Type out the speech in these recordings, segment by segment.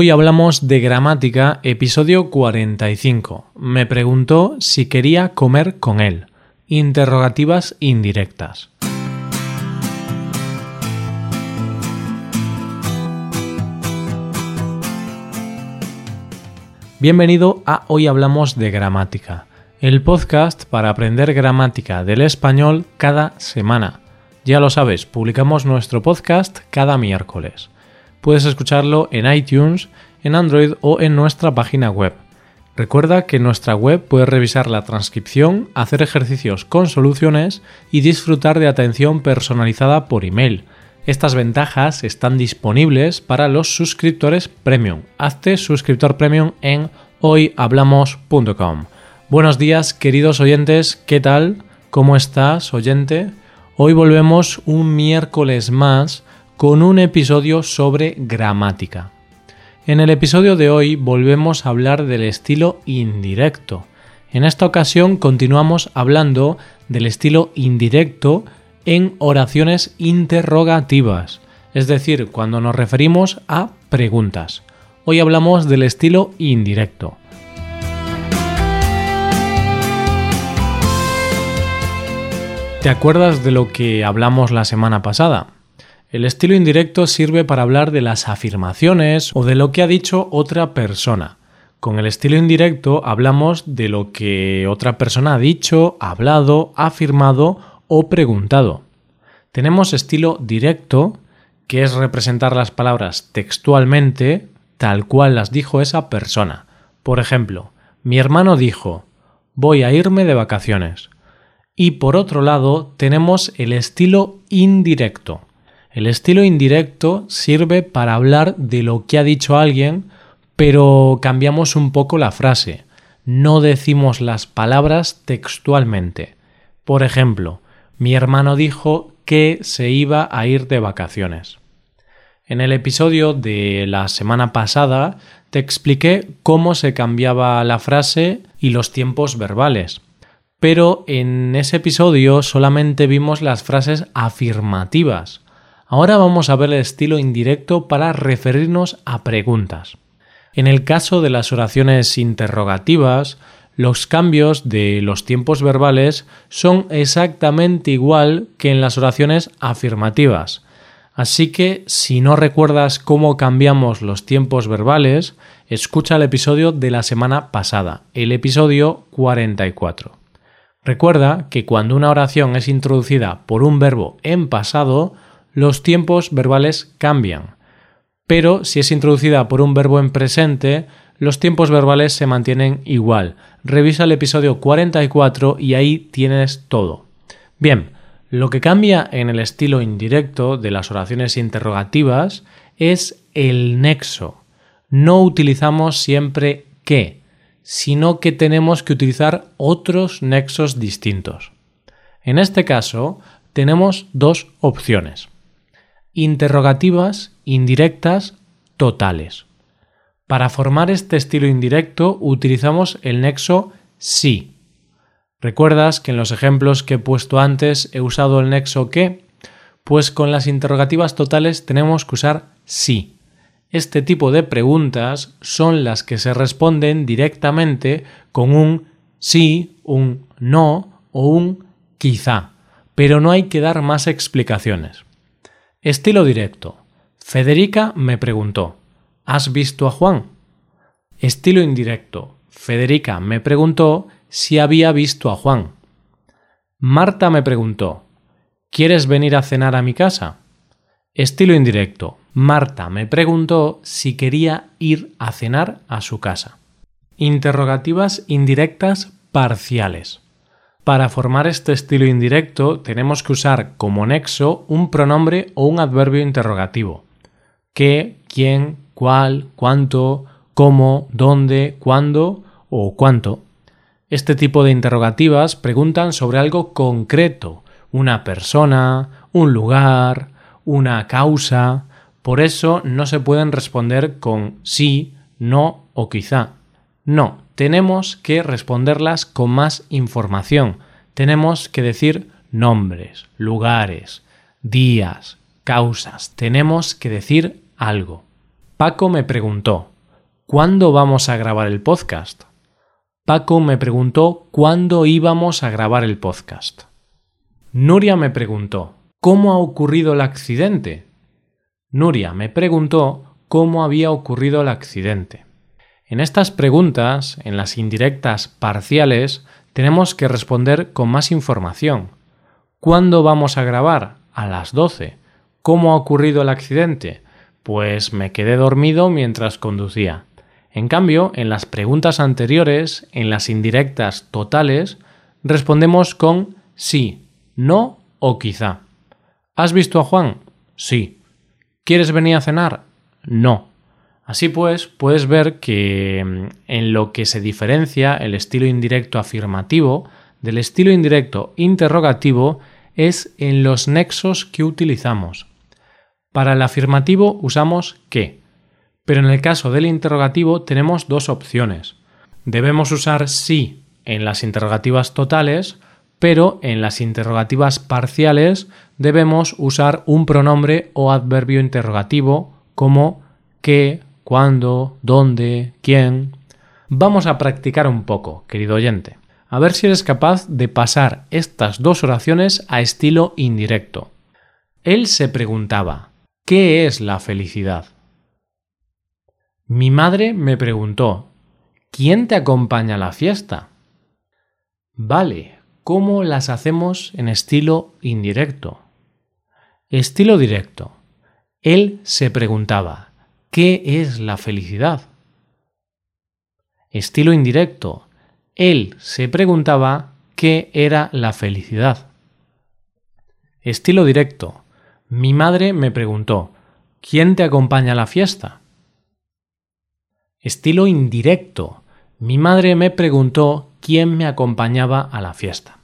Hoy hablamos de gramática, episodio 45. Me preguntó si quería comer con él. Interrogativas indirectas. Bienvenido a Hoy Hablamos de Gramática, el podcast para aprender gramática del español cada semana. Ya lo sabes, publicamos nuestro podcast cada miércoles puedes escucharlo en iTunes, en Android o en nuestra página web. Recuerda que en nuestra web puedes revisar la transcripción, hacer ejercicios con soluciones y disfrutar de atención personalizada por email. Estas ventajas están disponibles para los suscriptores premium. Hazte suscriptor premium en hoyhablamos.com. Buenos días, queridos oyentes, ¿qué tal? ¿Cómo estás, oyente? Hoy volvemos un miércoles más con un episodio sobre gramática. En el episodio de hoy volvemos a hablar del estilo indirecto. En esta ocasión continuamos hablando del estilo indirecto en oraciones interrogativas, es decir, cuando nos referimos a preguntas. Hoy hablamos del estilo indirecto. ¿Te acuerdas de lo que hablamos la semana pasada? El estilo indirecto sirve para hablar de las afirmaciones o de lo que ha dicho otra persona. Con el estilo indirecto hablamos de lo que otra persona ha dicho, hablado, afirmado o preguntado. Tenemos estilo directo, que es representar las palabras textualmente tal cual las dijo esa persona. Por ejemplo, mi hermano dijo, voy a irme de vacaciones. Y por otro lado, tenemos el estilo indirecto el estilo indirecto sirve para hablar de lo que ha dicho alguien, pero cambiamos un poco la frase. No decimos las palabras textualmente. Por ejemplo, mi hermano dijo que se iba a ir de vacaciones. En el episodio de la semana pasada te expliqué cómo se cambiaba la frase y los tiempos verbales. Pero en ese episodio solamente vimos las frases afirmativas. Ahora vamos a ver el estilo indirecto para referirnos a preguntas. En el caso de las oraciones interrogativas, los cambios de los tiempos verbales son exactamente igual que en las oraciones afirmativas. Así que si no recuerdas cómo cambiamos los tiempos verbales, escucha el episodio de la semana pasada, el episodio 44. Recuerda que cuando una oración es introducida por un verbo en pasado, los tiempos verbales cambian. Pero si es introducida por un verbo en presente, los tiempos verbales se mantienen igual. Revisa el episodio 44 y ahí tienes todo. Bien, lo que cambia en el estilo indirecto de las oraciones interrogativas es el nexo. No utilizamos siempre que, sino que tenemos que utilizar otros nexos distintos. En este caso, tenemos dos opciones interrogativas indirectas totales. Para formar este estilo indirecto utilizamos el nexo sí. ¿Recuerdas que en los ejemplos que he puesto antes he usado el nexo que? Pues con las interrogativas totales tenemos que usar sí. Este tipo de preguntas son las que se responden directamente con un sí, un no o un quizá, pero no hay que dar más explicaciones. Estilo directo. Federica me preguntó, ¿has visto a Juan? Estilo indirecto. Federica me preguntó si había visto a Juan. Marta me preguntó, ¿quieres venir a cenar a mi casa? Estilo indirecto. Marta me preguntó si quería ir a cenar a su casa. Interrogativas indirectas parciales. Para formar este estilo indirecto tenemos que usar como nexo un pronombre o un adverbio interrogativo. ¿Qué, quién, cuál, cuánto, cómo, dónde, cuándo o cuánto. Este tipo de interrogativas preguntan sobre algo concreto, una persona, un lugar, una causa. Por eso no se pueden responder con sí, no o quizá. No, tenemos que responderlas con más información. Tenemos que decir nombres, lugares, días, causas. Tenemos que decir algo. Paco me preguntó, ¿cuándo vamos a grabar el podcast? Paco me preguntó cuándo íbamos a grabar el podcast. Nuria me preguntó, ¿cómo ha ocurrido el accidente? Nuria me preguntó cómo había ocurrido el accidente. En estas preguntas, en las indirectas parciales, tenemos que responder con más información. ¿Cuándo vamos a grabar? A las 12. ¿Cómo ha ocurrido el accidente? Pues me quedé dormido mientras conducía. En cambio, en las preguntas anteriores, en las indirectas totales, respondemos con sí, no o quizá. ¿Has visto a Juan? Sí. ¿Quieres venir a cenar? No. Así pues, puedes ver que mm, en lo que se diferencia el estilo indirecto afirmativo del estilo indirecto interrogativo es en los nexos que utilizamos. Para el afirmativo usamos que, pero en el caso del interrogativo tenemos dos opciones. Debemos usar sí en las interrogativas totales, pero en las interrogativas parciales debemos usar un pronombre o adverbio interrogativo como qué, cuándo, dónde, quién. Vamos a practicar un poco, querido oyente. A ver si eres capaz de pasar estas dos oraciones a estilo indirecto. Él se preguntaba, ¿qué es la felicidad? Mi madre me preguntó, ¿quién te acompaña a la fiesta? Vale, ¿cómo las hacemos en estilo indirecto? Estilo directo. Él se preguntaba, ¿Qué es la felicidad? Estilo indirecto. Él se preguntaba qué era la felicidad. Estilo directo. Mi madre me preguntó, ¿quién te acompaña a la fiesta? Estilo indirecto. Mi madre me preguntó quién me acompañaba a la fiesta.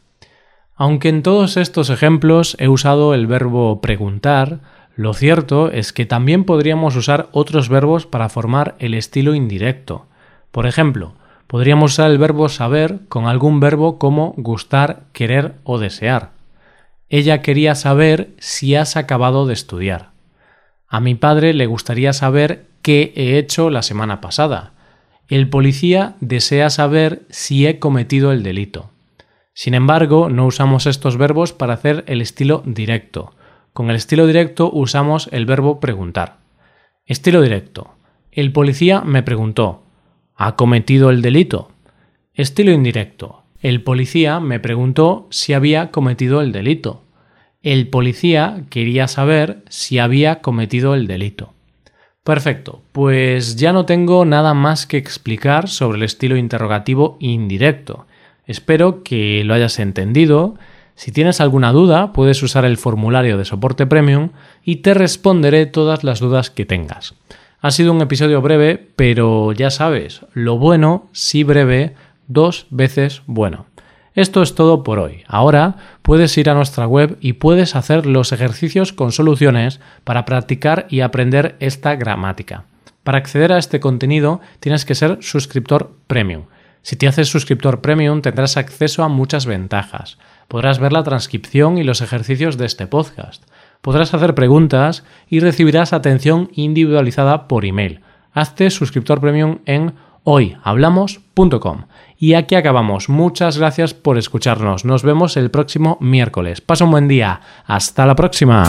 Aunque en todos estos ejemplos he usado el verbo preguntar, lo cierto es que también podríamos usar otros verbos para formar el estilo indirecto. Por ejemplo, podríamos usar el verbo saber con algún verbo como gustar, querer o desear. Ella quería saber si has acabado de estudiar. A mi padre le gustaría saber qué he hecho la semana pasada. El policía desea saber si he cometido el delito. Sin embargo, no usamos estos verbos para hacer el estilo directo. Con el estilo directo usamos el verbo preguntar. Estilo directo. El policía me preguntó, ¿ha cometido el delito? Estilo indirecto. El policía me preguntó si había cometido el delito. El policía quería saber si había cometido el delito. Perfecto, pues ya no tengo nada más que explicar sobre el estilo interrogativo indirecto. Espero que lo hayas entendido si tienes alguna duda, puedes usar el formulario de soporte premium y te responderé todas las dudas que tengas. Ha sido un episodio breve, pero ya sabes, lo bueno, si breve, dos veces bueno. Esto es todo por hoy. Ahora puedes ir a nuestra web y puedes hacer los ejercicios con soluciones para practicar y aprender esta gramática. Para acceder a este contenido tienes que ser suscriptor premium. Si te haces suscriptor premium tendrás acceso a muchas ventajas. Podrás ver la transcripción y los ejercicios de este podcast. Podrás hacer preguntas y recibirás atención individualizada por email. Hazte suscriptor premium en hoyhablamos.com. Y aquí acabamos. Muchas gracias por escucharnos. Nos vemos el próximo miércoles. Pasa un buen día. Hasta la próxima.